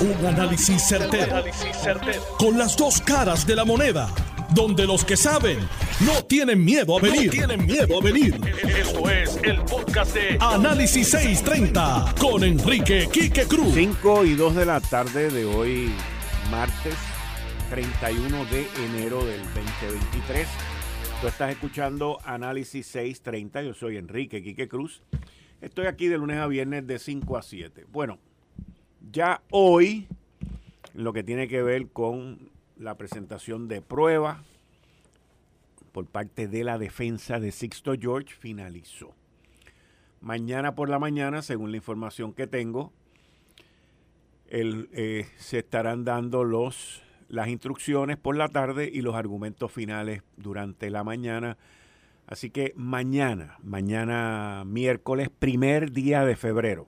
Un análisis certero, Con las dos caras de la moneda. Donde los que saben no tienen miedo a venir. tienen miedo a venir. Esto es el podcast de Análisis 630 con Enrique Quique Cruz. 5 y 2 de la tarde de hoy, martes 31 de enero del 2023. Tú estás escuchando Análisis 630. Yo soy Enrique Quique Cruz. Estoy aquí de lunes a viernes de 5 a 7. Bueno, ya hoy, lo que tiene que ver con la presentación de pruebas por parte de la defensa de Sixto George finalizó. Mañana por la mañana, según la información que tengo, eh, se estarán dando los, las instrucciones por la tarde y los argumentos finales durante la mañana. Así que mañana, mañana miércoles, primer día de febrero,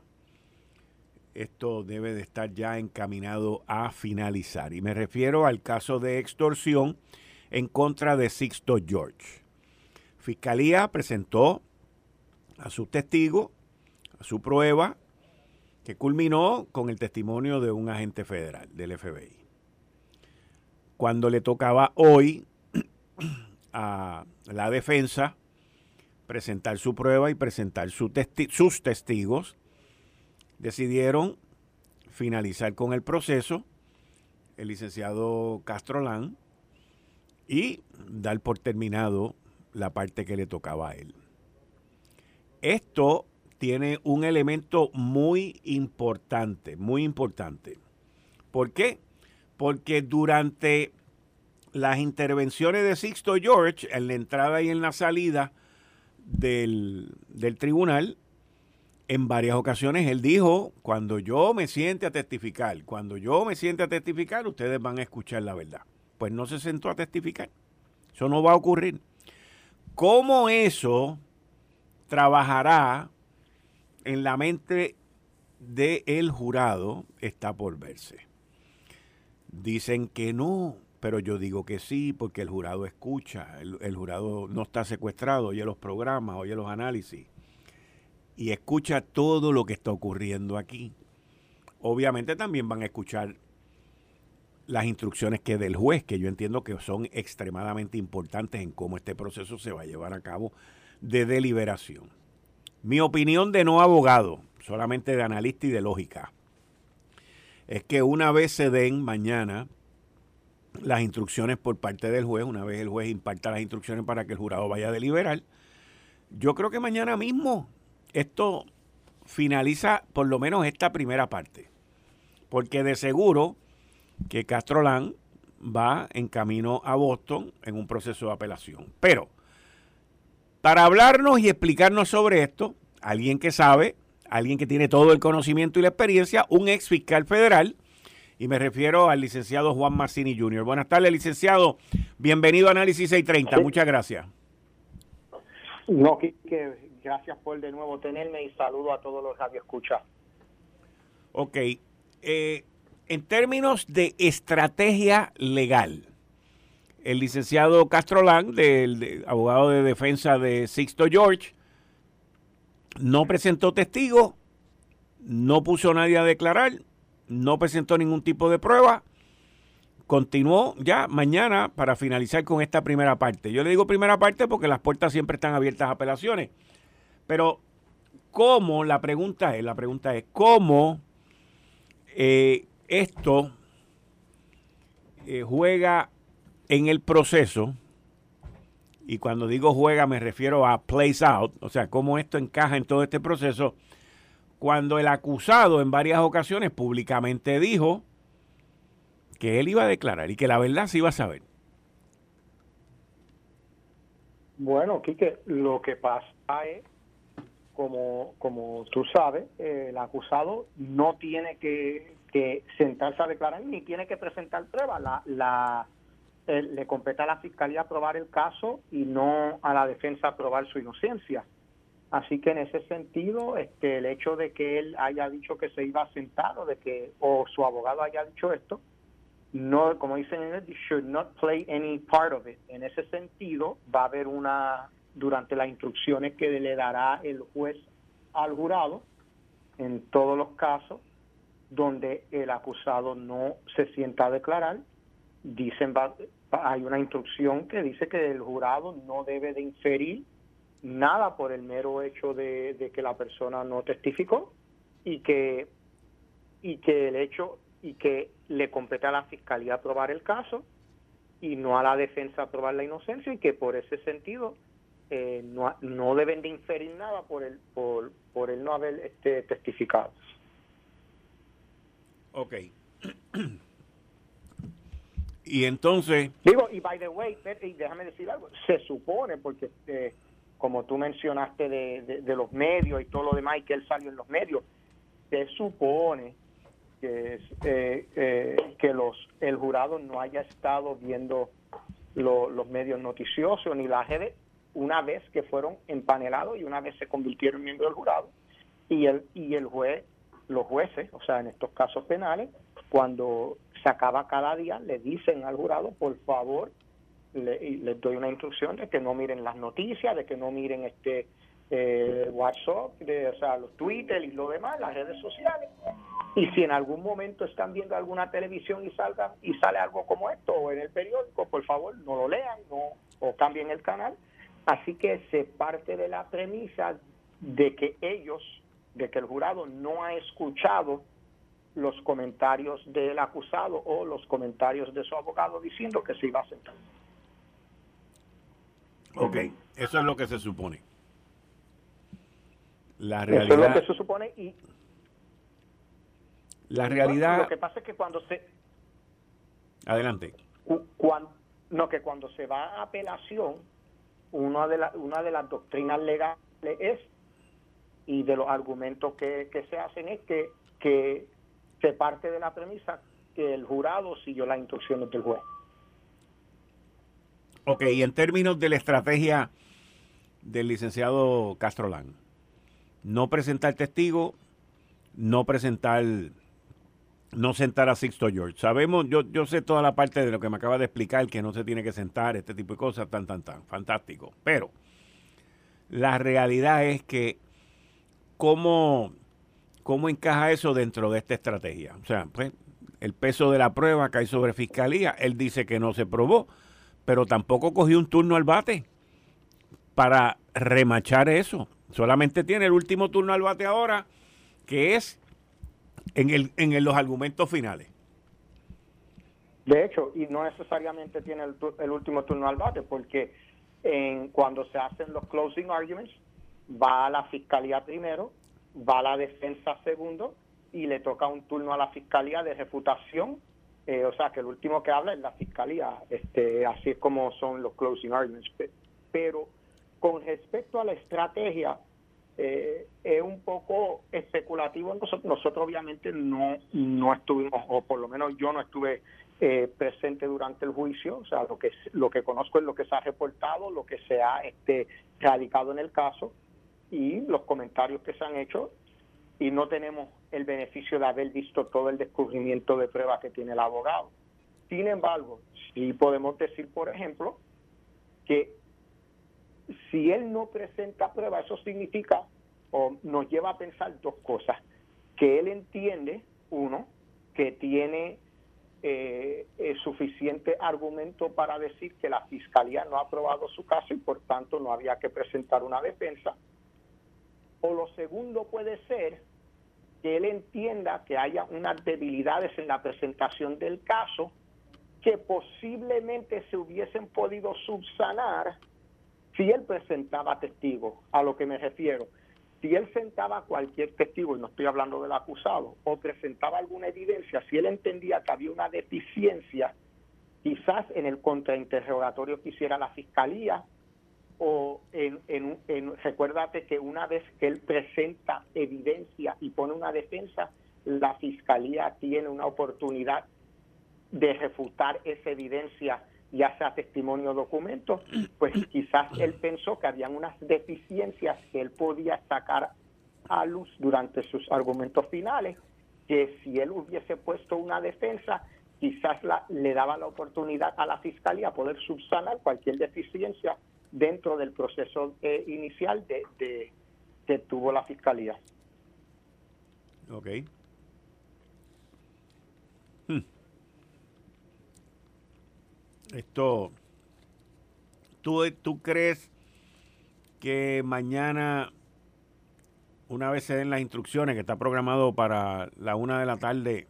esto debe de estar ya encaminado a finalizar. Y me refiero al caso de extorsión en contra de Sixto George. Fiscalía presentó a su testigo, a su prueba, que culminó con el testimonio de un agente federal del FBI. Cuando le tocaba hoy a la defensa presentar su prueba y presentar sus testigos, decidieron finalizar con el proceso el licenciado Castrolán y dar por terminado la parte que le tocaba a él. Esto tiene un elemento muy importante, muy importante. ¿Por qué? Porque durante las intervenciones de Sixto George, en la entrada y en la salida del, del tribunal, en varias ocasiones él dijo, cuando yo me siente a testificar, cuando yo me siente a testificar, ustedes van a escuchar la verdad. Pues no se sentó a testificar. Eso no va a ocurrir. ¿Cómo eso trabajará en la mente del jurado? Está por verse. Dicen que no, pero yo digo que sí, porque el jurado escucha, el, el jurado no está secuestrado, oye los programas, oye los análisis y escucha todo lo que está ocurriendo aquí. Obviamente también van a escuchar las instrucciones que del juez, que yo entiendo que son extremadamente importantes en cómo este proceso se va a llevar a cabo de deliberación. Mi opinión de no abogado, solamente de analista y de lógica, es que una vez se den mañana las instrucciones por parte del juez, una vez el juez imparta las instrucciones para que el jurado vaya a deliberar, yo creo que mañana mismo esto finaliza por lo menos esta primera parte. Porque de seguro que Castrolán va en camino a Boston en un proceso de apelación. Pero, para hablarnos y explicarnos sobre esto, alguien que sabe, alguien que tiene todo el conocimiento y la experiencia, un ex fiscal federal, y me refiero al licenciado Juan Marcini Jr. Buenas tardes, licenciado. Bienvenido a Análisis 630. Muchas gracias. No, que, Gracias por de nuevo tenerme y saludo a todos los escucha. Ok. Eh, en términos de estrategia legal, el licenciado Castrolán, del abogado de defensa de Sixto George, no presentó testigo, no puso a nadie a declarar, no presentó ningún tipo de prueba. Continuó ya mañana para finalizar con esta primera parte. Yo le digo primera parte porque las puertas siempre están abiertas a apelaciones. Pero, ¿cómo? La pregunta es, la pregunta es, ¿cómo eh, esto eh, juega en el proceso? Y cuando digo juega me refiero a plays out, o sea, cómo esto encaja en todo este proceso, cuando el acusado en varias ocasiones públicamente dijo que él iba a declarar y que la verdad se iba a saber. Bueno, Quique, lo que pasa es como, como tú sabes, eh, el acusado no tiene que, sentarse a declarar ni tiene que presentar pruebas. La, la, le compete a la fiscalía probar el caso y no a la defensa probar su inocencia. Así que en ese sentido, este, el hecho de que él haya dicho que se iba a sentar o de que o su abogado haya dicho esto, no, como dicen en inglés, should not play any part of it. En ese sentido, va a haber una durante las instrucciones que le dará el juez al jurado en todos los casos donde el acusado no se sienta a declarar, dicen hay una instrucción que dice que el jurado no debe de inferir nada por el mero hecho de, que la persona no testificó y que y que el hecho y que le compete a la fiscalía probar el caso y no a la defensa probar la inocencia y que por ese sentido eh, no, no deben de inferir nada por el por, por el no haber este, testificado. Ok. y entonces... Digo, y by the way, déjame decir algo, se supone, porque eh, como tú mencionaste de, de, los medios y todo lo demás, y que él salió en los medios, se supone que, eh, eh, que los el jurado no haya estado viendo los medios noticiosos ni la una vez que fueron empanelados y una vez se convirtieron en miembros del jurado y el y el juez los jueces o sea en estos casos penales cuando se acaba cada día le dicen al jurado por favor les doy una instrucción de que no miren las noticias de que no miren este eh, WhatsApp, de, o sea, los Twitter y lo demás, las redes sociales. Y si en algún momento están viendo alguna televisión y salgan y sale algo como esto o en el periódico, por favor, no lo lean no, o cambien el canal. Así que se parte de la premisa de que ellos, de que el jurado no ha escuchado los comentarios del acusado o los comentarios de su abogado diciendo que se iba a sentar. Ok, eso es lo que se supone. La realidad. Eso es lo que se supone y. La realidad. Lo que pasa es que cuando se. Adelante. Cuando, no, que cuando se va a apelación, una de, la, una de las doctrinas legales es, y de los argumentos que, que se hacen es que, que se parte de la premisa que el jurado siguió las instrucciones del juez. Ok, y en términos de la estrategia del licenciado Castrolán, no presentar testigo, no presentar, no sentar a Sixto George. Sabemos, yo, yo sé toda la parte de lo que me acaba de explicar, que no se tiene que sentar, este tipo de cosas, tan, tan, tan, fantástico. Pero la realidad es que, ¿cómo, cómo encaja eso dentro de esta estrategia? O sea, pues, el peso de la prueba cae sobre fiscalía, él dice que no se probó, pero tampoco cogió un turno al bate para remachar eso. Solamente tiene el último turno al bate ahora, que es en, el, en los argumentos finales. De hecho, y no necesariamente tiene el, último turno al bate, porque en, cuando se hacen los closing arguments, va a la fiscalía primero, va a la defensa segundo, y le toca un turno a la fiscalía de refutación. Eh, o sea, que el último que habla es la fiscalía. Este, así es como son los closing arguments. Pero con respecto a la estrategia, eh, es un poco especulativo. Nosotros, nosotros obviamente no, no estuvimos, o por lo menos yo no estuve eh, presente durante el juicio. O sea, lo que, lo que conozco es lo que se ha reportado, lo que se ha este, radicado en el caso y los comentarios que se han hecho. Y no tenemos el beneficio de haber visto todo el descubrimiento de pruebas que tiene el abogado. Sin embargo, sí podemos decir, por ejemplo, que si él no presenta prueba, eso significa o nos lleva a pensar dos cosas. Que él entiende, uno, que tiene eh, suficiente argumento para decir que la fiscalía no ha aprobado su caso y por tanto no había que presentar una defensa. O lo segundo puede ser que él entienda que haya unas debilidades en la presentación del caso que posiblemente se hubiesen podido subsanar si él presentaba testigos, a lo que me refiero, si él sentaba cualquier testigo, y no estoy hablando del acusado, o presentaba alguna evidencia, si él entendía que había una deficiencia, quizás en el contrainterrogatorio que hiciera la fiscalía, o en, en, en, recuérdate que una vez que él presenta evidencia y pone una defensa, la fiscalía tiene una oportunidad de refutar esa evidencia ya sea testimonio o documento, pues quizás él pensó que habían unas deficiencias que él podía sacar a luz durante sus argumentos finales, que si él hubiese puesto una defensa, quizás la, le daba la oportunidad a la fiscalía poder subsanar cualquier deficiencia dentro del proceso eh, inicial de, que tuvo la fiscalía. Ok. Esto, ¿tú, ¿tú crees que mañana, una vez se den las instrucciones, que está programado para la una de la tarde,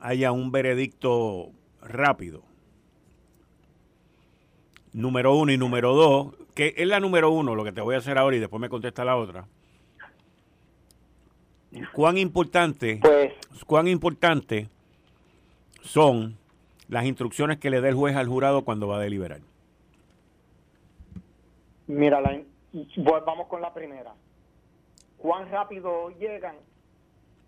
haya un veredicto rápido? Número uno y número dos, que es la número uno, lo que te voy a hacer ahora y después me contesta la otra. ¿Cuán importante, pues, cuán importante son las instrucciones que le dé el juez al jurado cuando va a deliberar? Mira, vamos con la primera. ¿Cuán rápido llegan?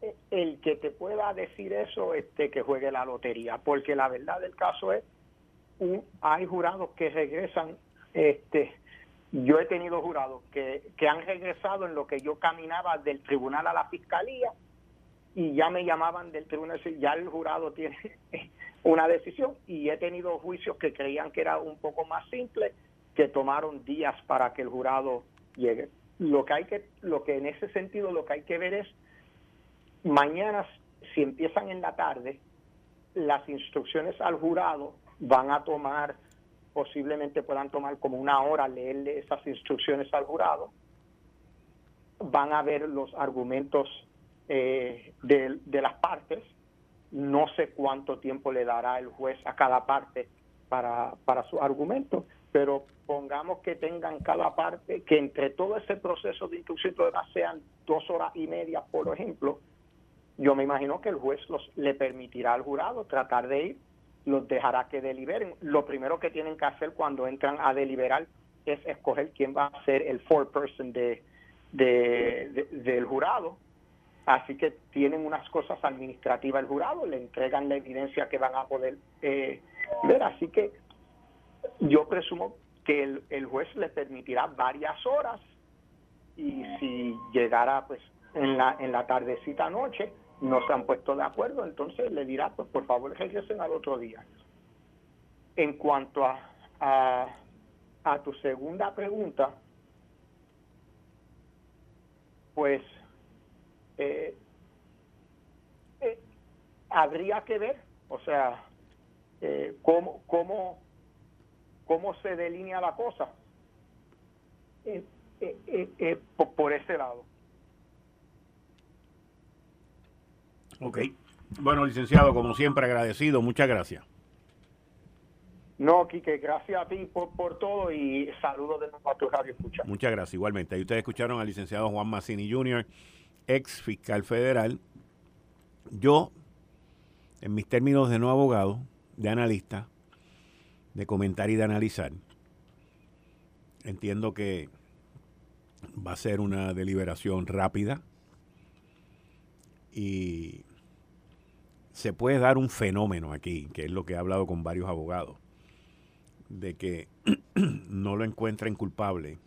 E, el que te pueda decir eso, este, que juegue la lotería, porque la verdad del caso es, hay jurados que regresan, este, yo he tenido jurados que, que han regresado en lo que yo caminaba del tribunal a la fiscalía y ya me llamaban del tribunal, ya el jurado tiene una decisión y he tenido juicios que creían que era un poco más simple, que tomaron días para que el jurado llegue. Lo que hay que, lo que en ese sentido lo que hay que ver es mañana si empiezan en la tarde, las instrucciones al jurado van a tomar, posiblemente puedan tomar como una hora leerle esas instrucciones al jurado, van a ver los argumentos eh, de, de las partes, no sé cuánto tiempo le dará el juez a cada parte para, para su argumento, pero pongamos que tengan cada parte, que entre todo ese proceso de instrucción sean dos horas y media, por ejemplo, yo me imagino que el juez los, le permitirá al jurado tratar de ir los dejará que deliberen. Lo primero que tienen que hacer cuando entran a deliberar es escoger quién va a ser el foreperson de, de, del jurado. Así que tienen unas cosas administrativas el jurado, le entregan la evidencia que van a poder eh, ver. Así que yo presumo que el, juez le permitirá varias horas y si llegara pues en la, en la tardecita noche, no se han puesto de acuerdo, entonces le dirá, pues por favor regresen al otro día. En cuanto a, a, tu segunda pregunta, pues eh, eh, habría que ver, o sea, eh, cómo, cómo, cómo se delinea la cosa por ese lado. Ok. Bueno, licenciado, como siempre, agradecido. Muchas gracias. No, Quique, gracias a ti por, por todo y saludos de nuevo a tu radio escucha. Muchas gracias, igualmente. Ahí ustedes escucharon al licenciado Juan Massini Jr., ex fiscal federal. Yo, en mis términos de no abogado, de analista, de comentar y de analizar, entiendo que va a ser una deliberación rápida, y se puede dar un fenómeno aquí, que es lo que he hablado con varios abogados, de que no lo encuentren culpable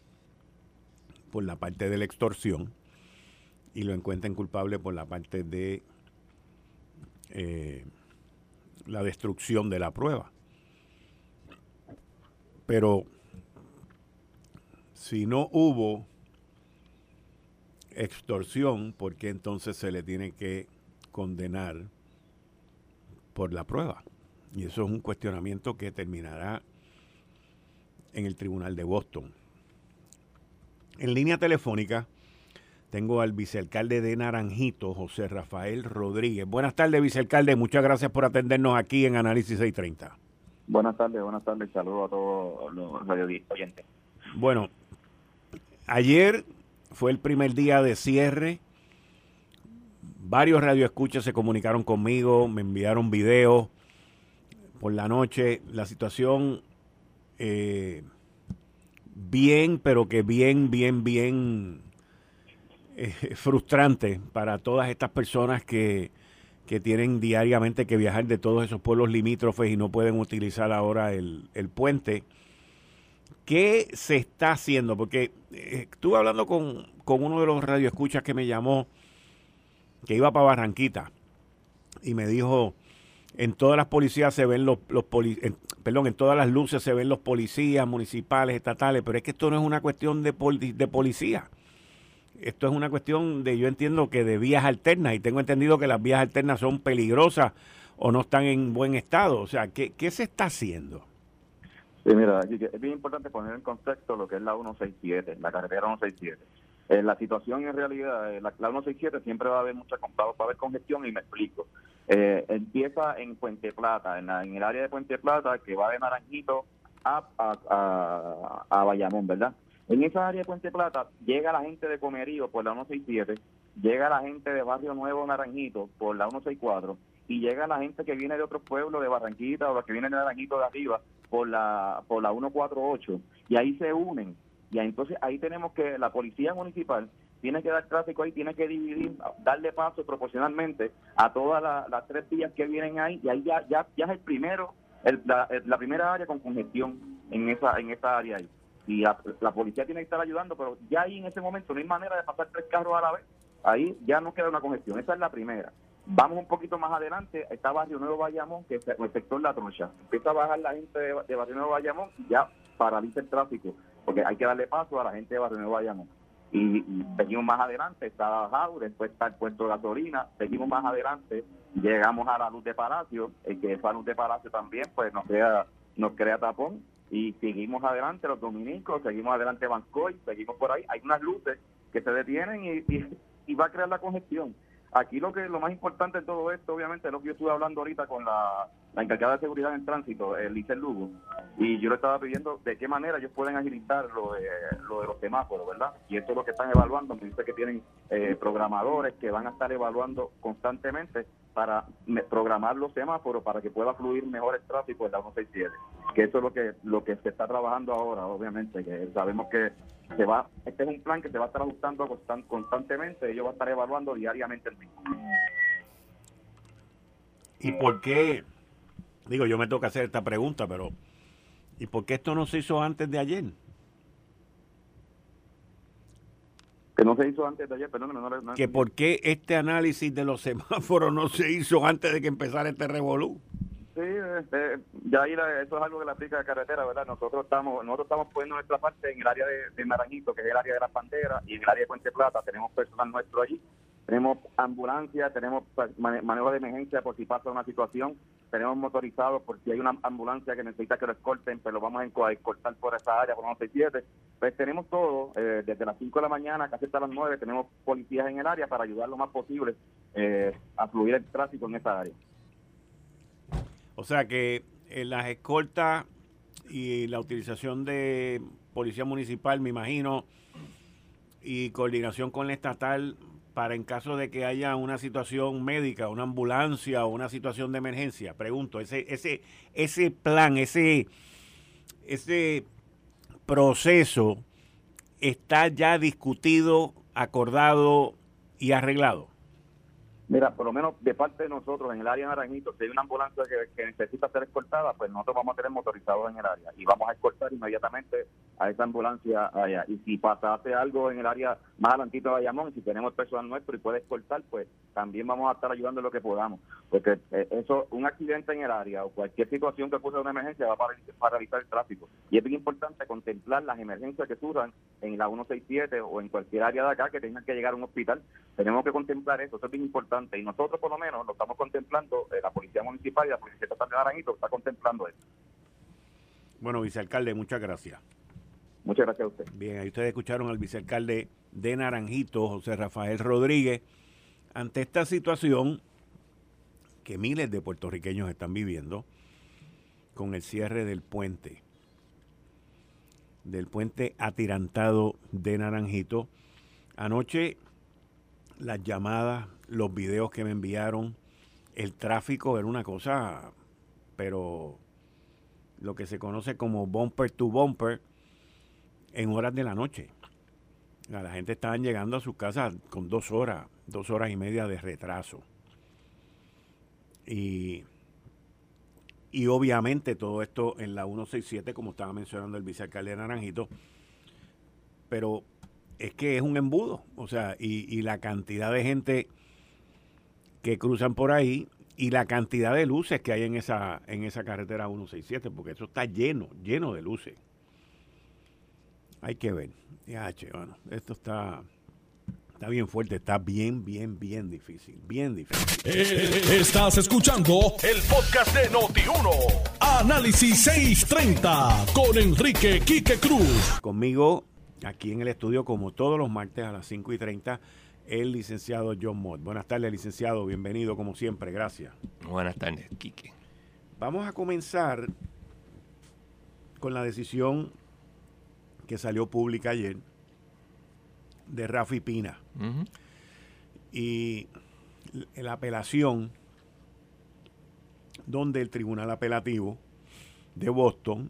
por la parte de la extorsión y lo encuentren culpable por la parte de eh, la destrucción de la prueba. Pero si no hubo extorsión, ¿por qué entonces se le tiene que condenar por la prueba? Y eso es un cuestionamiento que terminará en el Tribunal de Boston. En línea telefónica tengo al vicealcalde de Naranjito, José Rafael Rodríguez. Buenas tardes, vicealcalde. Muchas gracias por atendernos aquí en Análisis 630. Buenas tardes, buenas tardes. Saludos a todos los radio oyentes. Bueno, ayer fue el primer día de cierre. Varios radioescuchas se comunicaron conmigo, me enviaron videos por la noche. La situación eh, bien, pero que bien, bien, bien eh, frustrante para todas estas personas que, que, tienen diariamente que viajar de todos esos pueblos limítrofes y no pueden utilizar ahora el, el puente. ¿Qué se está haciendo? Porque eh, estuve hablando con, uno de los radioescuchas que me llamó, que iba para Barranquita, y me dijo, en todas las policías se ven los, los perdón, en todas las luces se ven los policías municipales, estatales, pero es que esto no es una cuestión de, de policía. Esto es una cuestión de, yo entiendo que de vías alternas y tengo entendido que las vías alternas son peligrosas o no están en buen estado. O sea, ¿qué, qué se está haciendo? Sí, mira, es bien importante poner en contexto lo que es la 167, la carretera 167. Eh, la situación en realidad, eh, la, 167 siempre va a haber mucha va a haber congestión y me explico. Eh, empieza en Puente Plata, en, en, el área de Puente Plata, que va de Naranjito a, a, a, Bayamón, ¿verdad? En esa área de Puente Plata llega la gente de Comerío por la 167, llega la gente de Barrio Nuevo Naranjito por la 164 y llega la gente que viene de otros pueblos de Barranquita o los que vienen de Naranjito de arriba por la por la 148 y ahí se unen. Y entonces ahí tenemos que la policía municipal tiene que dar tráfico ahí, tiene que dividir, darle paso proporcionalmente a todas las tres vías que vienen ahí y ahí ya ya, ya es el primero la, la, primera área con congestión en esa en esa área ahí y la, policía tiene que estar ayudando pero ya ahí en ese momento no hay manera de pasar tres carros a la vez. Ahí ya no queda una congestión. Esa es la primera. Vamos un poquito más adelante, está Barrio Nuevo Bayamón, que es el sector La Trocha. Empieza a bajar la gente de, Barrio Nuevo Bayamón y ya paraliza el tráfico, porque hay que darle paso a la gente de Barrio Nuevo Bayamón. Y, seguimos más adelante, está Jau, después está el puerto de gasolina, seguimos más adelante, llegamos a la luz de Palacio, el que esa luz de Palacio también pues nos crea, nos crea tapón, y seguimos adelante los dominicos, seguimos adelante Bancoy, seguimos por ahí, hay unas luces que se detienen y, y va a crear la congestión. Aquí lo que lo más importante de todo esto, obviamente, es lo que yo estuve hablando ahorita con la, encargada de seguridad en tránsito, el Lugo, y yo le estaba pidiendo de qué manera ellos pueden agilizar lo de, lo de los semáforos, ¿verdad? Y esto es lo que están evaluando, me dice que tienen eh, programadores que van a estar evaluando constantemente para programar los semáforos para que pueda fluir mejor el tráfico de la 167. Que eso es lo que lo que se está trabajando ahora, obviamente, que sabemos que se va este es un plan que se va a estar ajustando constantemente, ellos van a estar evaluando diariamente el mismo. ¿Y por qué? Digo, yo me toca hacer esta pregunta, pero ¿y por qué esto no se hizo antes de ayer? Que no se hizo antes de ayer, perdón. No, que por qué este análisis de los semáforos no se hizo antes de que empezara este revolú. Sí, este, ya ahí eso es algo que la aplica de carretera, ¿verdad? Nosotros estamos nosotros estamos poniendo nuestra parte en el área de, Naranjito, que es el área de las banderas, y en el área de Puente Plata tenemos personal nuestro allí. Tenemos ambulancia, tenemos pues, manejo de emergencia por si pasa una situación, tenemos motorizados por si hay una ambulancia que necesita que lo escolten, pero pues lo vamos a escoltar por esa área, por 167. Pues tenemos todo, eh, desde las 5 de la mañana casi hasta las 9, tenemos policías en el área para ayudar lo más posible eh, a fluir el tráfico en esa área. O sea que eh, las escoltas y la utilización de policía municipal, me imagino, y coordinación con la estatal para en caso de que haya una situación médica, una ambulancia o una situación de emergencia. Pregunto, ese ese ese plan, ese ese proceso está ya discutido, acordado y arreglado. Mira, por lo menos de parte de nosotros en el área de Naranjito, si hay una ambulancia que, necesita ser escoltada, pues nosotros vamos a tener motorizados en el área y vamos a escoltar inmediatamente a esa ambulancia allá. Y si pasase algo en el área más adelantito de Bayamón, si tenemos personal nuestro y puede escoltar, pues también vamos a estar ayudando lo que podamos. Porque eh, eso, un accidente en el área o cualquier situación que ocurra una emergencia va a paralizar el tráfico. Y es bien importante contemplar las emergencias que surjan en la 167 o en cualquier área de acá que tengan que llegar a un hospital. Tenemos que contemplar eso, eso es bien importante y nosotros por lo menos lo estamos contemplando, eh, la Policía Municipal y la Policía Estatal de Naranjito está contemplando eso. Bueno, vicealcalde, muchas gracias. Muchas gracias a usted. Bien, ahí ustedes escucharon al vicealcalde de Naranjito, José Rafael Rodríguez, ante esta situación que miles de puertorriqueños están viviendo con el cierre del puente, del puente atirantado de Naranjito. Anoche las llamadas, los videos que me enviaron, el tráfico era una cosa, pero lo que se conoce como bumper to bumper en horas de la noche. La gente estaba llegando a sus casas con dos horas, dos horas y media de retraso. Y, y obviamente todo esto en la 167, como estaba mencionando el vicealcalde Naranjito, pero es que es un embudo, o sea, y, la cantidad de gente que cruzan por ahí y la cantidad de luces que hay en esa en esa carretera 167, porque eso está lleno, lleno de luces. Hay que ver. Ya, che, bueno, esto está Está bien fuerte, está bien, bien, bien difícil, bien difícil. Eh, estás escuchando el podcast de Noti1. Análisis 630 con Enrique Quique Cruz. Conmigo, aquí en el estudio, como todos los martes a las 5 y 30, el licenciado John Mott. Buenas tardes, licenciado. Bienvenido, como siempre. Gracias. Buenas tardes, Quique. Vamos a comenzar con la decisión que salió pública ayer de Rafi Pina. Y la apelación donde el Tribunal Apelativo de Boston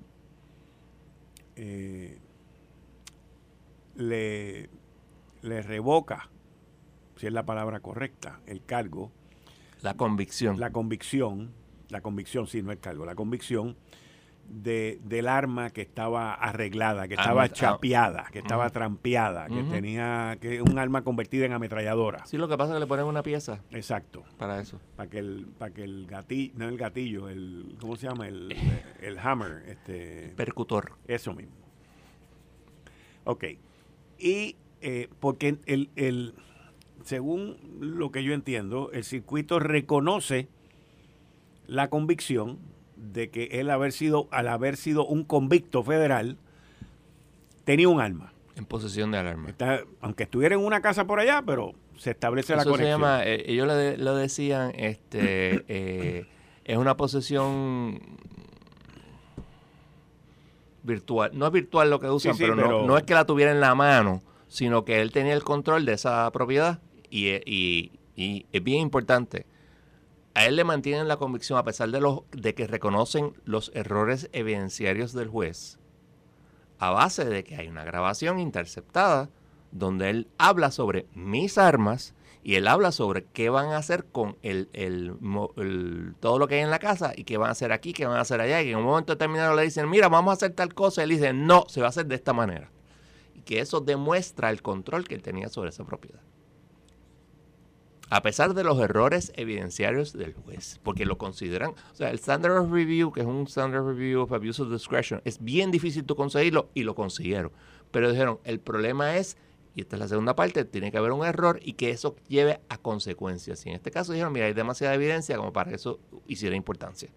eh, le, le revoca, si es la palabra correcta, el cargo. La convicción. La convicción, la convicción, sí, no el cargo, la convicción de, del arma que estaba arreglada, que estaba ah, chapeada, que estaba trampeada, que tenía que un arma convertida en ametralladora. Sí, lo que pasa es que le ponen una pieza. Exacto. Para eso. Para que el, para que el gatillo, no el gatillo, el, ¿cómo se llama? El, el hammer, este. Percutor. Eso mismo. Ok. Y eh, porque el, el, según lo que yo entiendo, el circuito reconoce la convicción de que él haber sido, al haber sido un convicto federal, tenía un arma. En posesión de arma. aunque estuviera en una casa por allá, pero se establece la conexión. Se llama, eh, ellos lo, decían, este, eh, es una posesión virtual. No es virtual lo que usan, pero, No, es que la tuviera en la mano, sino que él tenía el control de esa propiedad y, es bien importante a él le mantienen la convicción a pesar de, los, de que reconocen los errores evidenciarios del juez, a base de que hay una grabación interceptada donde él habla sobre mis armas y él habla sobre qué van a hacer con el, todo lo que hay en la casa y qué van a hacer aquí, qué van a hacer allá. Y en un momento determinado le dicen, mira, vamos a hacer tal cosa. Él dice, no, se va a hacer de esta manera. Y que eso demuestra el control que él tenía sobre esa propiedad a pesar de los errores evidenciarios del juez, porque lo consideran, o sea, el Standard of Review, que es un Standard Review of Abuse of Discretion, es bien difícil de conseguirlo y lo consiguieron. Pero dijeron, el problema es, y esta es la segunda parte, tiene que haber un error y que eso lleve a consecuencias. Y en este caso dijeron, mira, hay demasiada evidencia como para que eso hiciera importancia.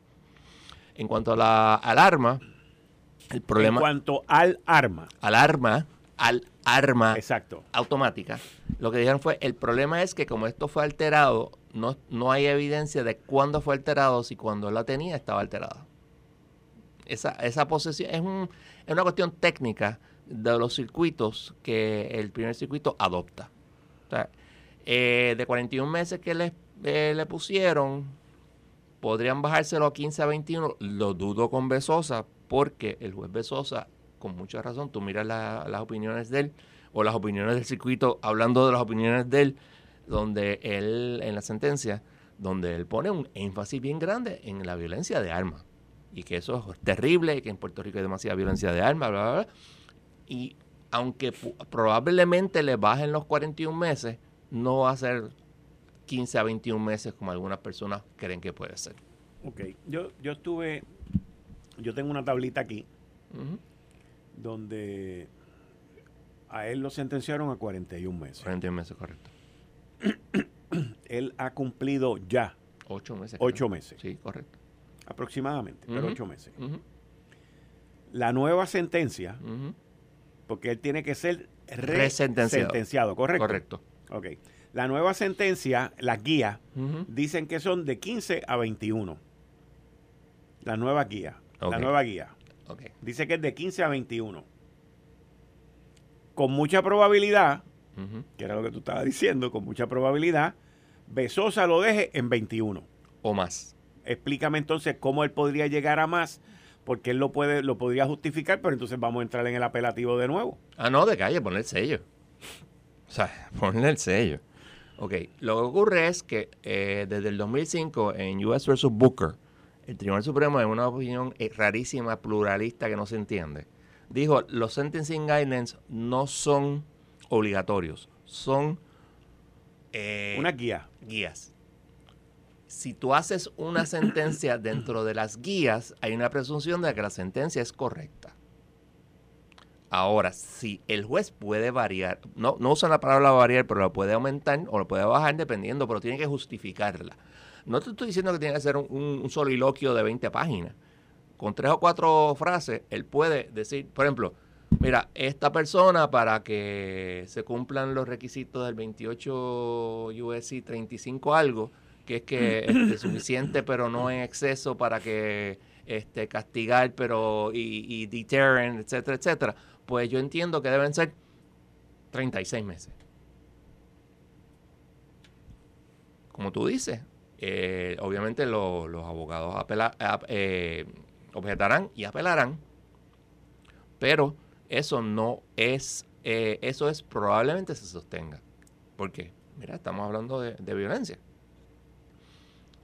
En cuanto a la, al arma, el problema... En cuanto al arma. Al arma, al arma Exacto. automática. Lo que dijeron fue, el problema es que como esto fue alterado, no, no hay evidencia de cuándo fue alterado, si cuando la tenía estaba alterada. Esa, esa posesión es, un, es una cuestión técnica de los circuitos que el primer circuito adopta. Eh, de 41 meses que le, eh, le pusieron, podrían bajárselo a 15 a 21. Lo dudo con Besosa, porque el juez Besosa con mucha razón, tú miras las opiniones de él o las opiniones del circuito, hablando de las opiniones de él, donde él, en la sentencia, donde él pone un énfasis bien grande en la violencia de armas. Y que eso es terrible, y que en Puerto Rico hay demasiada violencia de armas, bla, bla, bla. Y aunque probablemente le bajen los 41 meses, no va a ser 15 a 21 meses como algunas personas creen que puede ser. Ok, yo, yo estuve, yo tengo una tablita aquí donde a él lo sentenciaron a 41 meses. 41 meses, correcto. él ha cumplido ya. Ocho meses. Ocho meses. Sí, correcto. Aproximadamente, pero ocho meses. La nueva sentencia, porque él tiene que ser resentenciado, ¿correcto? Correcto. Ok. La nueva sentencia, las guías, dicen que son de 15 a 21. La nueva guía. La nueva guía. Dice que es de 15 a 21. Con mucha probabilidad, que era lo que tú estabas diciendo, con mucha probabilidad, Besosa lo deje en 21. O más. Explícame entonces cómo él podría llegar a más, porque él lo puede, lo podría justificar, pero entonces vamos a entrar en el apelativo de nuevo. Ah, no, de calle, ponle el sello. O sea, ponle el sello. Ok, lo que ocurre es que eh, desde el 2005 en US vs. Booker, el Tribunal Supremo, en una opinión eh, rarísima, pluralista, que no se entiende, dijo, los sentencing guidelines no son obligatorios, son... Eh, una guía. Guías. Si tú haces una sentencia dentro de las guías, hay una presunción de que la sentencia es correcta. Ahora, si el juez puede variar, no, no usa la palabra variar, pero lo puede aumentar o lo puede bajar dependiendo, pero tiene que justificarla. No te estoy diciendo que tiene que ser un, un soliloquio de 20 páginas. Con tres o cuatro frases, él puede decir, por ejemplo, mira, esta persona para que se cumplan los requisitos del 28 USC 35 algo, que es que es suficiente pero no en exceso para que este, castigar pero y, y deterrent, etcétera, etcétera pues yo entiendo que deben ser 36 meses. Como tú dices, eh, obviamente los abogados eh, objetarán y apelarán, pero eso no es, eh, eso es probablemente se sostenga. ¿Por qué? Mira, estamos hablando de, violencia.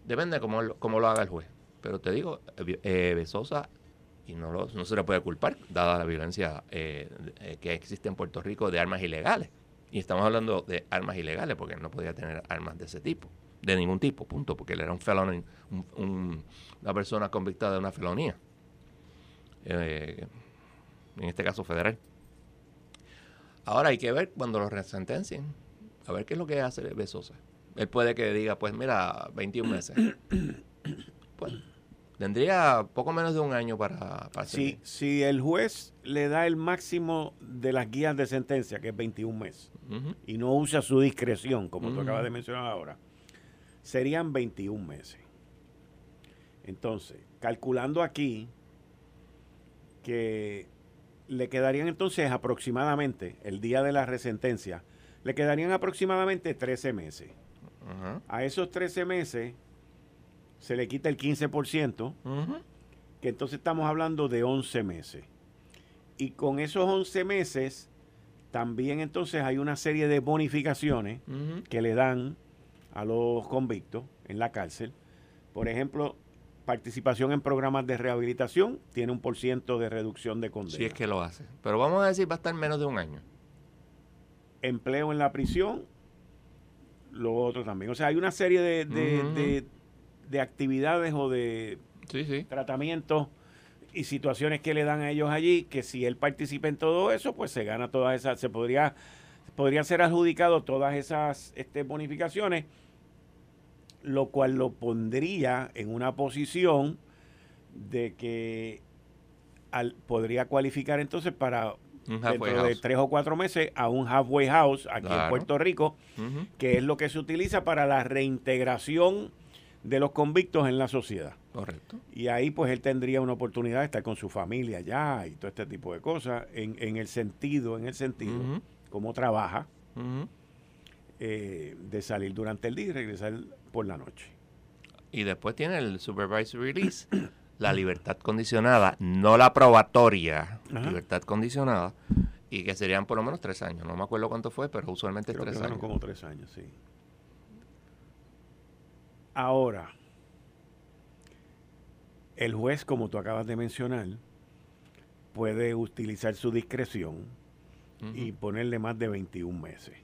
Depende de cómo, cómo, lo haga el juez. Pero te digo, Besosa y no, no se le puede culpar, dada la violencia eh, eh, que existe en Puerto Rico de armas ilegales. Y estamos hablando de armas ilegales porque no podía tener armas de ese tipo, de ningún tipo, punto, porque él era un felon, una persona convicta de una felonía, eh, en este caso federal. Ahora hay que ver cuando lo resentencien, a ver qué es lo que hace Besosa. Él puede que diga, pues mira, 21 meses. Pues, Tendría poco menos de un año para, para si, si el juez le da el máximo de las guías de sentencia, que es 21 meses, y no usa su discreción, como tú acabas de mencionar ahora, serían 21 meses. Entonces, calculando aquí que le quedarían entonces aproximadamente, el día de la resentencia, le quedarían aproximadamente 13 meses. A esos 13 meses se le quita el 15%, que entonces estamos hablando de 11 meses. Y con esos 11 meses, también entonces hay una serie de bonificaciones que le dan a los convictos en la cárcel. Por ejemplo, participación en programas de rehabilitación tiene un por ciento de reducción de condena. Si es que lo hace. Pero vamos a decir, va a estar menos de un año. Empleo en la prisión, lo otro también. O sea, hay una serie de, de actividades o de tratamientos y situaciones que le dan a ellos allí, que si él participa en todo eso, pues se gana todas esas, se podría, podría ser adjudicado todas esas este, bonificaciones, lo cual lo pondría en una posición de que al, podría cualificar entonces para dentro de tres o cuatro meses a un halfway house aquí en Puerto Rico, que es lo que se utiliza para la reintegración de los convictos en la sociedad. Correcto. Y ahí pues él tendría una oportunidad de estar con su familia ya y todo este tipo de cosas en, en el sentido, en el sentido, cómo trabaja, eh, de salir durante el día y regresar por la noche. Y después tiene el supervisory release, la libertad condicionada, no la probatoria, libertad condicionada, y que serían por lo menos tres años. No me acuerdo cuánto fue, pero usualmente es tres años. como tres años, sí. Ahora, el juez, como tú acabas de mencionar, puede utilizar su discreción y ponerle más de 21 meses.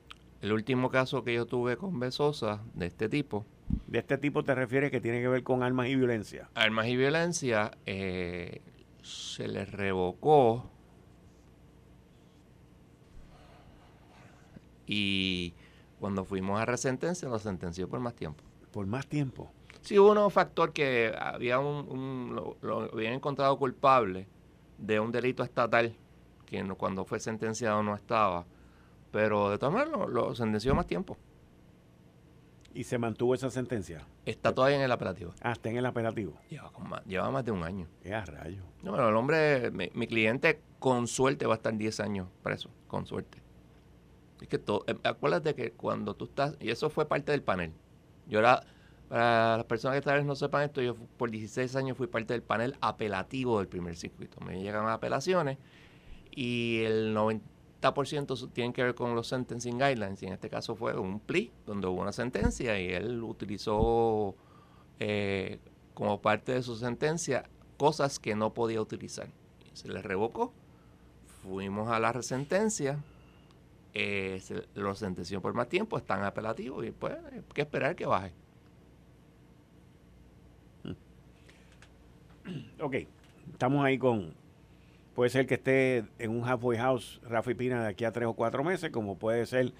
El último caso que yo tuve con Besosa de este tipo. ¿De este tipo te refieres que tiene que ver con armas y violencia? Armas y violencia eh, se le revocó y cuando fuimos a resentencia lo sentenció por más tiempo por más tiempo. Sí, hubo un factor que había un, lo, habían encontrado culpable de un delito estatal, cuando fue sentenciado no estaba, pero de todas maneras lo, sentenció más tiempo. ¿Y se mantuvo esa sentencia? Está todavía en el apelativo. Ah, está en el apelativo. Lleva, más, de un año. Es a rayo. No, pero el hombre, mi, cliente con suerte va a estar 10 años preso, con suerte. Es que todo, eh, acuérdate que cuando tú estás, y eso fue parte del panel, yo era, para las personas que tal vez no sepan esto, yo por 16 años fui parte del panel apelativo del primer circuito. Me llegan apelaciones y el 90% tienen que ver con los sentencing guidelines. Y en este caso fue un plea donde hubo una sentencia y él utilizó eh, como parte de su sentencia cosas que no podía utilizar. se le revocó. Fuimos a la resentencia eh, se lo sentenció por más tiempo, están apelativos y pues hay que esperar que baje. Ok, estamos ahí con, Puede ser que esté en un halfway house Rafi Pina de aquí a tres o cuatro meses, como puede ser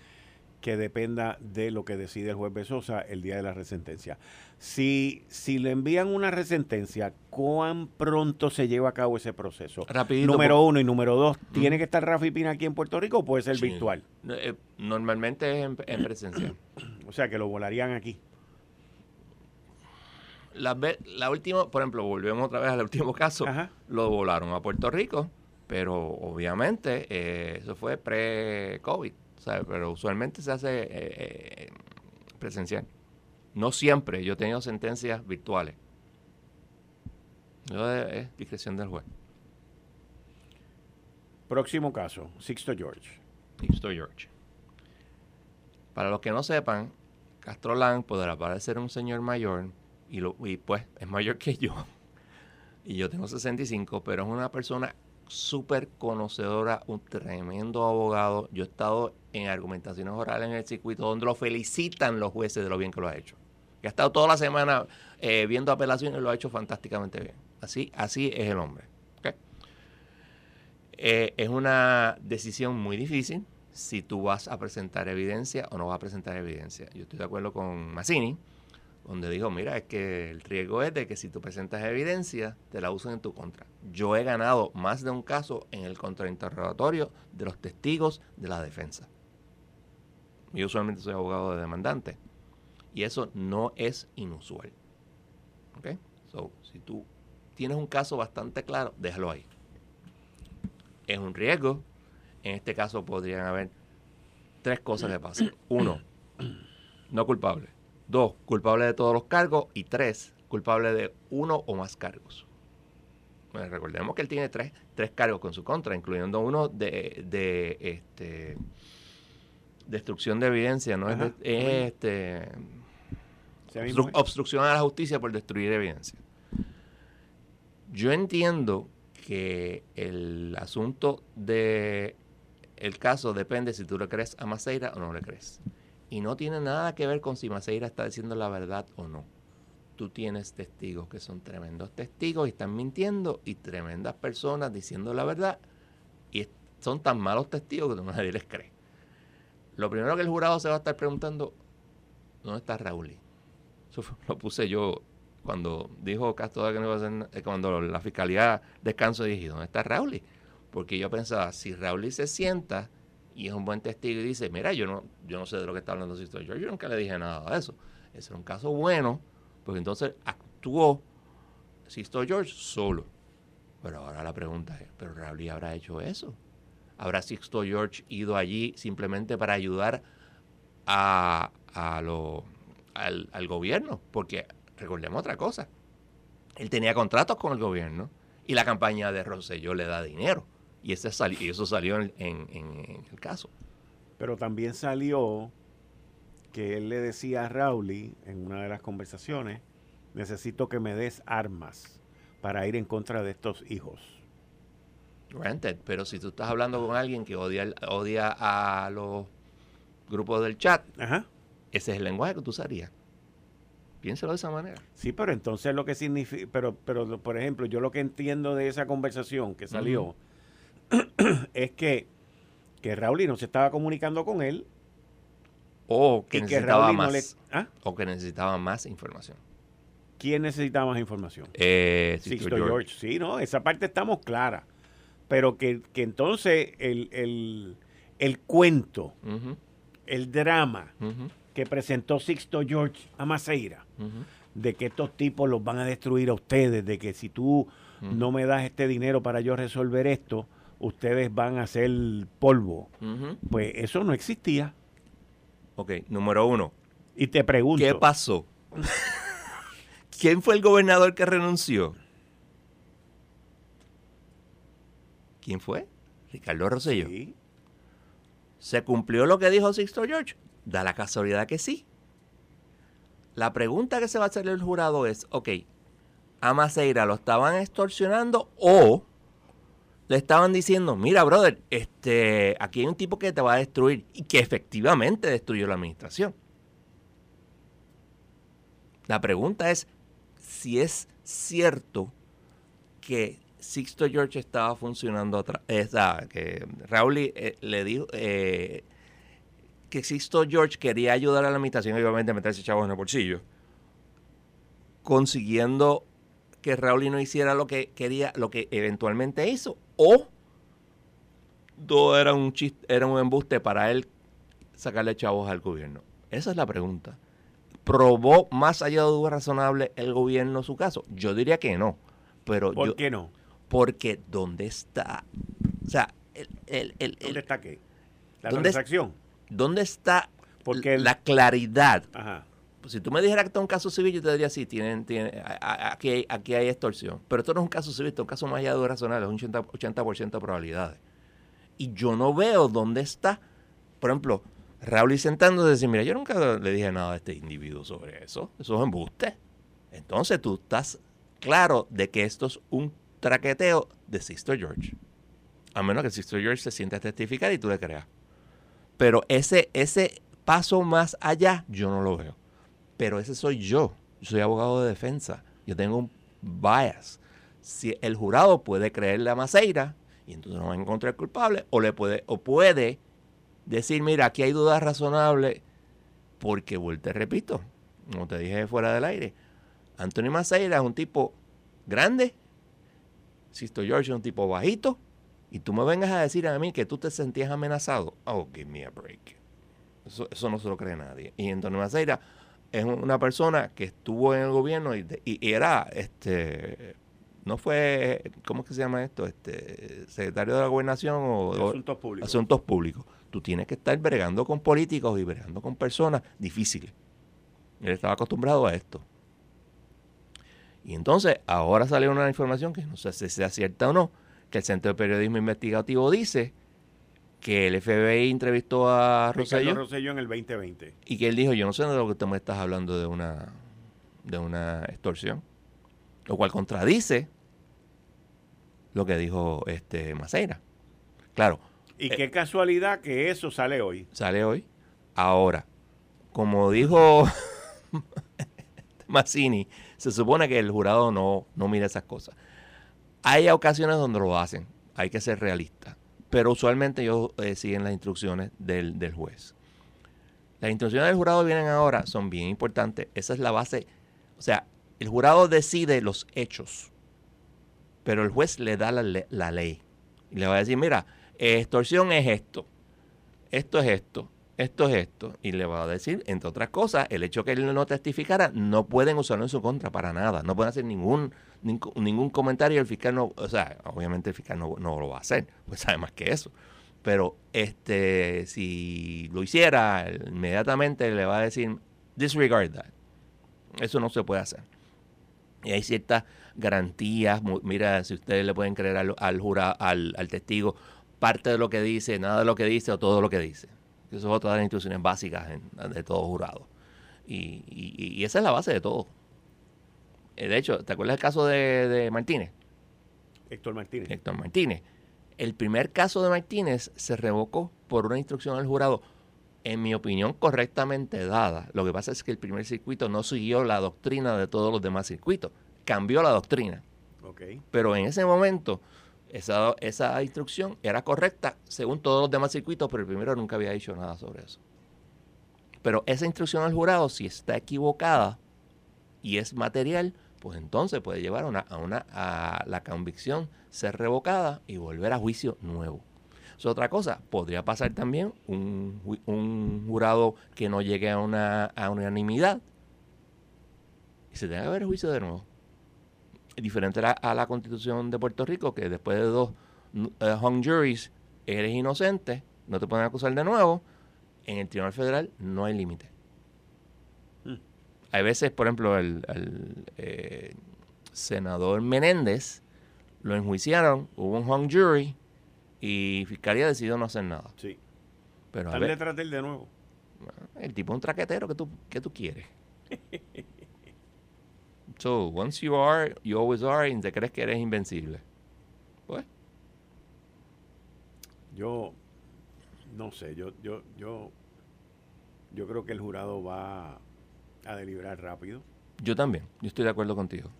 que dependa de lo que decide el juez Besosa el día de la resentencia. Si, si le envían una resentencia, ¿cuán pronto se lleva a cabo ese proceso? número uno y número dos, ¿tiene que estar Rafi Pina aquí en Puerto Rico o puede ser virtual? Eh, normalmente es en, presencia. o sea, que lo volarían aquí. La, la última, por ejemplo, volvemos otra vez al último caso, lo volaron a Puerto Rico, pero obviamente eh, eso fue pre-COVID pero usualmente se hace eh, eh, presencial. No siempre, yo he tenido sentencias virtuales. es discreción del juez. Próximo caso, Sixto George. Sixto George. Para los que no sepan, Castrolán podrá parecer un señor mayor y, pues es mayor que yo. Y yo tengo 65, pero es una persona súper conocedora, un tremendo abogado. Yo he estado en argumentaciones orales en el circuito donde lo felicitan los jueces de lo bien que lo ha hecho. Que ha estado toda la semana eh, viendo apelaciones y lo ha hecho fantásticamente bien. Así, así es el hombre. Eh, es una decisión muy difícil si tú vas a presentar evidencia o no vas a presentar evidencia. Yo estoy de acuerdo con Mazzini donde dijo, mira, es que el riesgo es de que si tú presentas evidencia, te la usen en tu contra. Yo he ganado más de un caso en el contrainterrogatorio de los testigos de la defensa. Yo usualmente soy abogado de demandante. Y eso no es inusual. ¿Ok? So, si tú tienes un caso bastante claro, déjalo ahí. Es un riesgo. En este caso podrían haber tres cosas que pasan. Uno, no culpable Dos, culpable de todos los cargos. Y tres, culpable de uno o más cargos. recordemos que él tiene tres, tres cargos con su contra, incluyendo uno de, de este, destrucción de evidencia, ¿no? Es, este, obstrucción a la justicia por destruir evidencia. Yo entiendo que el asunto de el caso depende si tú le crees a Maceira o no le crees. Y no tiene nada que ver con si Maceira está diciendo la verdad o no. Tú tienes testigos que son tremendos testigos y están mintiendo y tremendas personas diciendo la verdad y son tan malos testigos que nadie les cree. Lo primero que el jurado se va a estar preguntando, ¿dónde está Raúl? Eso lo puse yo cuando dijo Castro que no iba a hacer, eh, cuando la fiscalía descanso dije, ¿dónde está Raúl? Porque yo pensaba, si Raúl se sienta y es un buen testigo y dice, mira, yo no, yo no sé de lo que está hablando Sisto George, yo nunca le dije nada de eso. Ese era un caso bueno, porque entonces actuó Sisto George solo. Pero ahora la pregunta es, ¿pero Raúl habrá hecho eso? ¿Habrá Sixto George ido allí simplemente para ayudar a, lo, al, al, gobierno? Porque recordemos otra cosa. Él tenía contratos con el gobierno y la campaña de Rosselló le da dinero. Y, ese y eso salió en, el caso. Pero también salió que él le decía a Rowley en una de las conversaciones, necesito que me des armas para ir en contra de estos hijos. Granted, pero si tú estás hablando con alguien que odia, odia a los grupos del chat, ese es el lenguaje que tú usarías. Piénselo de esa manera. Sí, pero entonces lo que significa, pero, pero por ejemplo, yo lo que entiendo de esa conversación que salió, es que, que Raúl no se estaba comunicando con él. O que, necesitaba más. ¿ah? O que necesitaba más información. ¿Quién necesitaba más información? Eh, Sixto George. Sí, no, esa parte estamos clara. Pero que, entonces el, cuento, el drama que presentó Sixto George a Maceira, de que estos tipos los van a destruir a ustedes, de que si tú no me das este dinero para yo resolver esto, ustedes van a hacer polvo. Pues eso no existía. Ok, número uno. Y te pregunto. ¿Qué pasó? ¿Quién fue el gobernador que renunció? ¿Quién fue? Ricardo Rosselló. Sí. ¿Se cumplió lo que dijo Sixto George? Da la casualidad que sí. La pregunta que se va a hacer el jurado es, ok, a Maceira lo estaban extorsionando o le estaban diciendo, mira, brother, este, aquí hay un tipo que te va a destruir y que efectivamente destruyó la administración. La pregunta es si es cierto que Sixto George estaba funcionando atrás. que Raúl eh, le dijo eh, que Sixto George quería ayudar a la administración, obviamente meterse chavos en el bolsillo, consiguiendo que Raúl no hiciera lo que quería, lo que eventualmente hizo, o todo era un chiste, era un embuste para él sacarle chavos al gobierno. Esa es la pregunta. ¿Probó más allá de duda razonable el gobierno su caso? Yo diría que no. Pero ¿Por qué no? Porque ¿dónde está? O sea, el, el, ¿dónde está qué? ¿La transacción? ¿Dónde está porque la claridad? Ajá. Si tú me dijeras que esto es un caso civil, yo te diría, sí, aquí, hay, aquí hay extorsión. Pero esto no es un caso civil, esto es un caso más allá de razonable, es un 80%, 80 de probabilidades. Y yo no veo dónde está. Por ejemplo, Raúl y sentándose decir, mira, yo nunca le dije nada a este individuo sobre eso. Eso es embuste. Entonces tú estás claro de que esto es un traqueteo de Sister George. A menos que Sister George se sienta a testificar y tú le creas. Pero ese, ese paso más allá, yo no lo veo. Pero ese soy yo. Yo soy abogado de defensa. Yo tengo un bias. Si el jurado puede creerle a Maceira y entonces no va a encontrar culpable, o le puede, o puede decir, mira, aquí hay dudas razonables, porque, vuelta te repito, como te dije fuera del aire, Anthony Maceira es un tipo grande, Sisto George es un tipo bajito, y tú me vengas a decir a mí que tú te sentías amenazado. Oh, give me a break. Eso, eso no se lo cree nadie. Y Anthony Maceira es una persona que estuvo en el gobierno y, y era este no fue, ¿cómo es que se llama esto? Este, secretario de la gobernación o, asuntos públicos. Asuntos públicos. Tú tienes que estar bregando con políticos y bregando con personas difíciles. Él estaba acostumbrado a esto. Y entonces, ahora sale una información que no sé si sea cierta o no, que el Centro de Periodismo Investigativo dice que el FBI entrevistó a Rosselló. Rosselló en el 2020. Y que él dijo, yo no sé de lo que tú me estás hablando de una, de una extorsión lo cual contradice lo que dijo este Maceira. Claro. Y qué casualidad que eso sale hoy. Sale hoy. Ahora, como dijo Mazzini, se supone que el jurado no, no mira esas cosas. Hay ocasiones donde lo hacen, hay que ser realista. Pero usualmente ellos eh, siguen las instrucciones del, del juez. Las instrucciones del jurado vienen ahora, son bien importantes. Esa es la base. O sea, el jurado decide los hechos, pero el juez le da la, ley. Y le va a decir, mira, extorsión es esto, esto es esto, esto es esto. Y le va a decir, entre otras cosas, el hecho que él no testificara, no pueden usarlo en su contra para nada. No pueden hacer ningún, ningún, comentario. El fiscal no, o sea, obviamente el fiscal no, no, lo va a hacer, pues sabe más que eso. Pero este, si lo hiciera, inmediatamente le va a decir, disregard that. Eso no se puede hacer. Y hay ciertas garantías. Mira, si ustedes le pueden creer al, al, al, testigo parte de lo que dice, nada de lo que dice o todo lo que dice. Eso es otra de las instrucciones básicas de todo jurado. Y, y, esa es la base de todo. Eh, de hecho, ¿te acuerdas el caso de, de Martínez? Héctor Martínez. Héctor Martínez. El primer caso de Martínez se revocó por una instrucción del jurado en mi opinión, correctamente dada. Lo que pasa es que el primer circuito no siguió la doctrina de todos los demás circuitos, cambió la doctrina. Pero en ese momento, esa, esa instrucción era correcta según todos los demás circuitos, pero el primero nunca había dicho nada sobre eso. Pero esa instrucción al jurado, si está equivocada y es material, pues entonces puede llevar una, a, una, a la convicción ser revocada y volver a juicio nuevo otra cosa. Podría pasar también un, jurado que no llegue a una, a unanimidad y se tenga que ver el juicio de nuevo. Diferente a la, constitución de Puerto Rico, que después de dos uh, hung juries eres inocente, no te pueden acusar de nuevo. En el Tribunal Federal no hay límite. Hmm. Hay veces, por ejemplo, el, eh, senador Menéndez lo enjuiciaron, hubo un hung jury, y Fiscalía decidió no hacer nada. Sí. Pero Tal detrás de nuevo. El tipo es un traquetero que tú, que tú quieres. so, once you are, you always are, y te crees que eres invencible. Pues. Yo, no sé, yo, yo, yo, yo creo que el jurado va a deliberar rápido. Yo también, yo estoy de acuerdo contigo.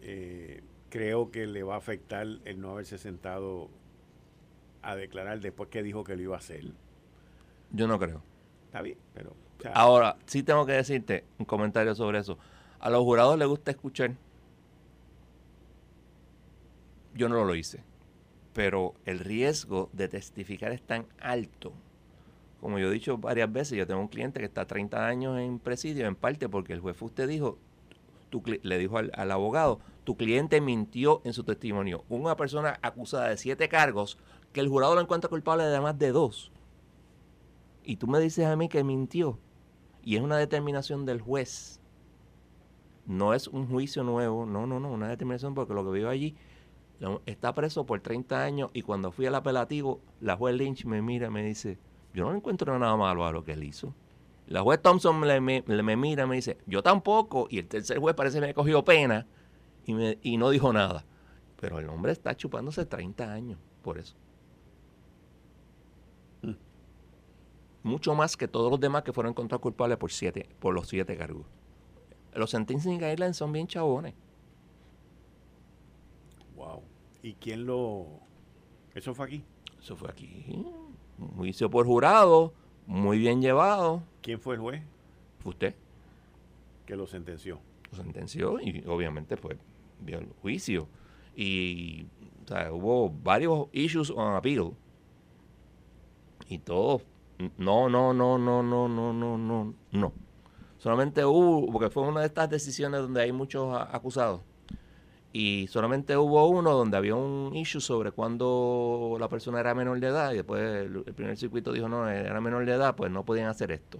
Eh, creo que le va a afectar el no haberse sentado a declarar después que dijo que lo iba a hacer. Yo no creo. Está bien, pero... Ahora, sí tengo que decirte un comentario sobre eso. A los jurados les gusta escuchar. Yo no lo hice. Pero el riesgo de testificar es tan alto. Como yo he dicho varias veces, yo tengo un cliente que está 30 años en presidio, en parte porque el juez usted dijo, le dijo al, al abogado, tu cliente mintió en su testimonio. Una persona acusada de siete cargos que el jurado lo encuentra culpable de más de dos. Y tú me dices a mí que mintió. Y es una determinación del juez. No es un juicio nuevo, no, no, no, una determinación porque lo que vio allí está preso por 30 años y cuando fui al apelativo, la juez Lynch me mira y me dice, yo no encuentro nada malo a lo que él hizo. La juez Thompson me, me, mira y me dice, yo tampoco, y el tercer juez parece que me cogió pena y, me, y no dijo nada. Pero el hombre está chupándose 30 años por eso. mucho más que todos los demás que fueron encontrados culpables por siete, por los siete cargos. Los sentencing guidelines son bien chabones. Wow. ¿Y quién lo...? ¿Eso fue aquí? Eso fue aquí. Un juicio por jurado, muy bien llevado. ¿Quién fue el juez? Fue usted. Que lo sentenció. Lo sentenció y obviamente pues vio el juicio. Y o sea, hubo varios issues on appeal. Y todos no, no, no, no, no, no, no, no, no. Solamente hubo, porque fue una de estas decisiones donde hay muchos acusados. Y solamente hubo uno donde había un issue sobre cuando la persona era menor de edad y después el, primer circuito dijo no, era menor de edad, pues no podían hacer esto.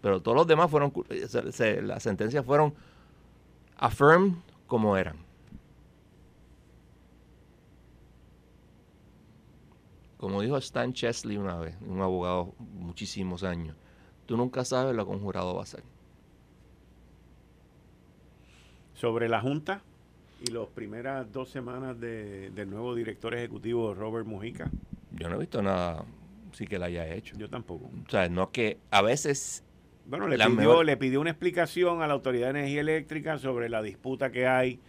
Pero todos los demás fueron, las sentencias fueron affirmed como eran. Como dijo Stan Chesley una vez, un abogado muchísimos años, tú nunca sabes lo que un jurado va a hacer. Sobre la Junta y las primeras dos semanas de, del nuevo director ejecutivo Robert Mujica. Yo no he visto nada sí que la haya hecho. Yo tampoco. O sea, no es que a veces bueno, le pidió, le pidió una explicación a la Autoridad de Energía Eléctrica sobre la disputa que hay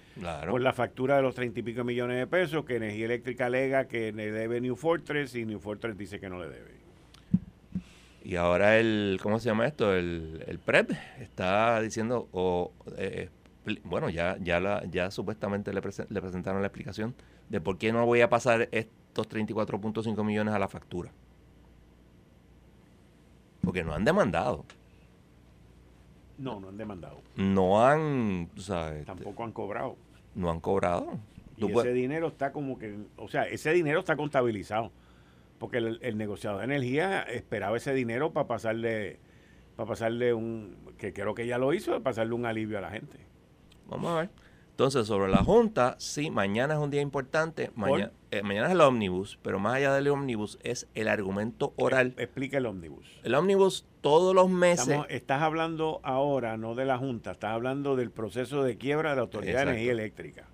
por la factura de los treinta y pico millones de pesos, que Energía Eléctrica alega que le debe New Fortress y New Fortress dice que no le debe. Y ahora el, ¿cómo se llama esto? El, el PREP está diciendo, o eh, bueno, ya, ya, la, ya supuestamente le, le presentaron la explicación de por qué no voy a pasar estos 34.5 millones a la factura. Porque no han demandado. No, no han demandado. No han, ¿sabes? Tampoco han cobrado. No han cobrado. Y ese dinero está como que, o sea, ese dinero está contabilizado. Porque el, negociador de energía esperaba ese dinero para pasarle, para pasarle un, que creo que ya lo hizo, para pasarle un alivio a la gente. Vamos a ver. Entonces, sobre la Junta, sí, mañana es un día importante. Mañana, eh, mañana es el ómnibus, pero más allá del ómnibus es el argumento oral. explica el ómnibus. El ómnus todos los meses. estás hablando ahora, no de la Junta, estás hablando del proceso de quiebra de la Autoridad de Energía Eléctrica.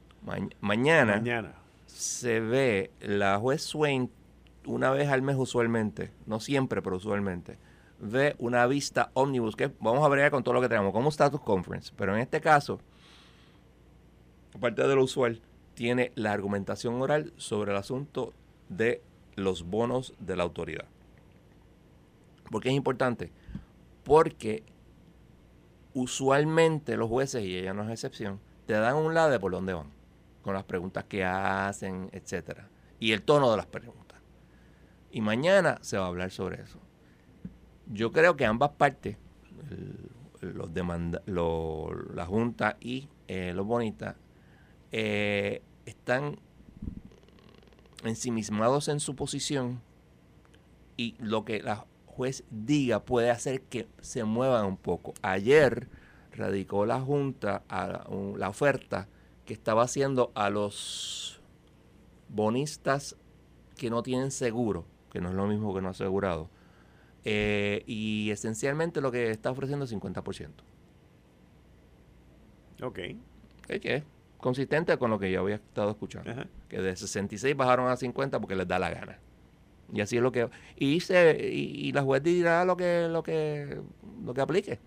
mañana, mañana se ve la juez Swain una vez al mes usualmente, no siempre, pero usualmente, ve una vista ómnibus, que vamos a ver con todo lo que tenemos, como status conference, pero en este caso aparte de lo usual, tiene la argumentación oral sobre el asunto de los bonos de la autoridad. ¿Por qué es importante? Porque usualmente los jueces, y ella no es excepción, te dan un lado de por dónde van, con las preguntas que hacen, etcétera, y el tono de las preguntas. Y mañana se va a hablar sobre eso. Yo creo que ambas partes, los demanda, la Junta y eh, los bonistas, eh, están ensimismados en su posición y lo que la juez diga puede hacer que se muevan un poco. Ayer radicó la Junta a la oferta que estaba haciendo a los bonistas que no tienen seguro, que no es lo mismo que no asegurado, eh, y esencialmente lo que está ofreciendo es 50%. Ok. ¿Qué, consistente con lo que yo había estado escuchando. Que de 66 bajaron a 50 porque les da la gana. Y así es lo que... Y, se, y, la juez dirá lo que, lo, que, lo que aplique.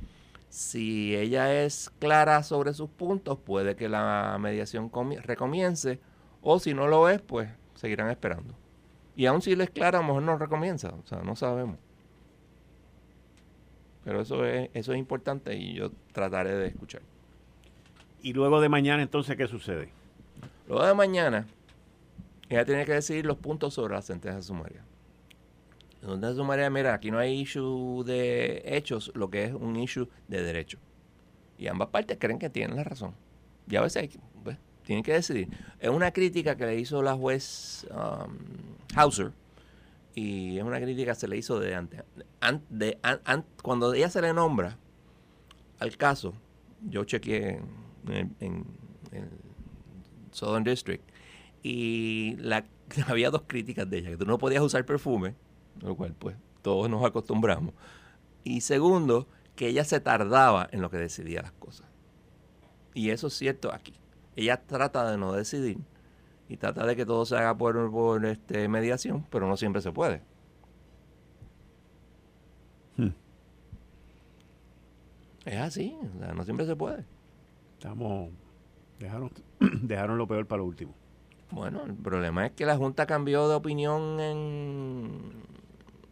Si ella es clara sobre sus puntos, puede que la mediación recomience, o si no lo es, pues seguirán esperando. Y aún si él es clara, a lo mejor no recomienza, o sea, no sabemos. Pero eso es, eso es importante y yo trataré de escuchar. ¿Y luego de mañana entonces qué sucede? Luego de mañana, ella tiene que decidir los puntos sobre la sentencia sumaria. La sentencia sumaria, mira, aquí no hay issue de hechos, lo que es un issue de derecho. Y ambas partes creen que tienen la razón. Y a veces hay, pues, tienen que decidir. Es una crítica que le hizo la juez um, Hauser, y es una crítica que se le hizo de antes. De, cuando ella se le nombra al caso, yo chequeé en, el Southern District y la, había dos críticas de ella, que tú no podías usar perfume, lo cual pues todos nos acostumbramos. Y segundo, que ella se tardaba en lo que decidía las cosas. Y eso es cierto aquí. Ella trata de no decidir y trata de que todo se haga por, por este, mediación, pero no siempre se puede. Hmm. Es así, no siempre se puede. Estamos. Dejaron, dejaron lo peor para lo último. Bueno, el problema es que la Junta cambió de opinión en.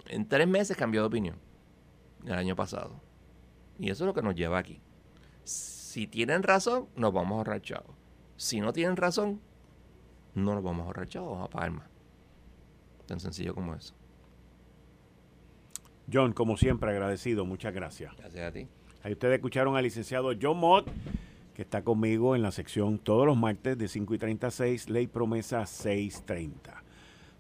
En tres meses cambió de opinión. El año pasado. Y eso es lo que nos lleva aquí. Si tienen razón, nos vamos a ahorrar chavos. Si no tienen razón, no nos vamos a ahorrar chavos, vamos a pagar más. Tan sencillo como eso. John, como siempre, agradecido. Muchas gracias. Gracias a ti. Ahí ustedes escucharon al licenciado John Mott que está conmigo en la sección todos los martes de 5 y 36, Ley Promesa 630.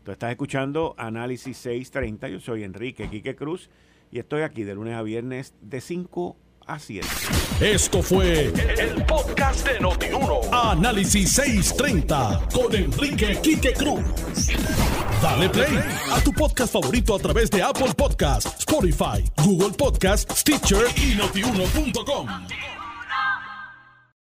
Tú estás escuchando Análisis 630, yo soy Enrique Quique Cruz y estoy aquí de lunes a viernes de 5 a 7. Esto fue el, podcast de Notiuno. Análisis 630 con Enrique Quique Cruz. Dale play a tu podcast favorito a través de Apple Podcasts, Spotify, Google Podcasts, Stitcher y notiuno.com.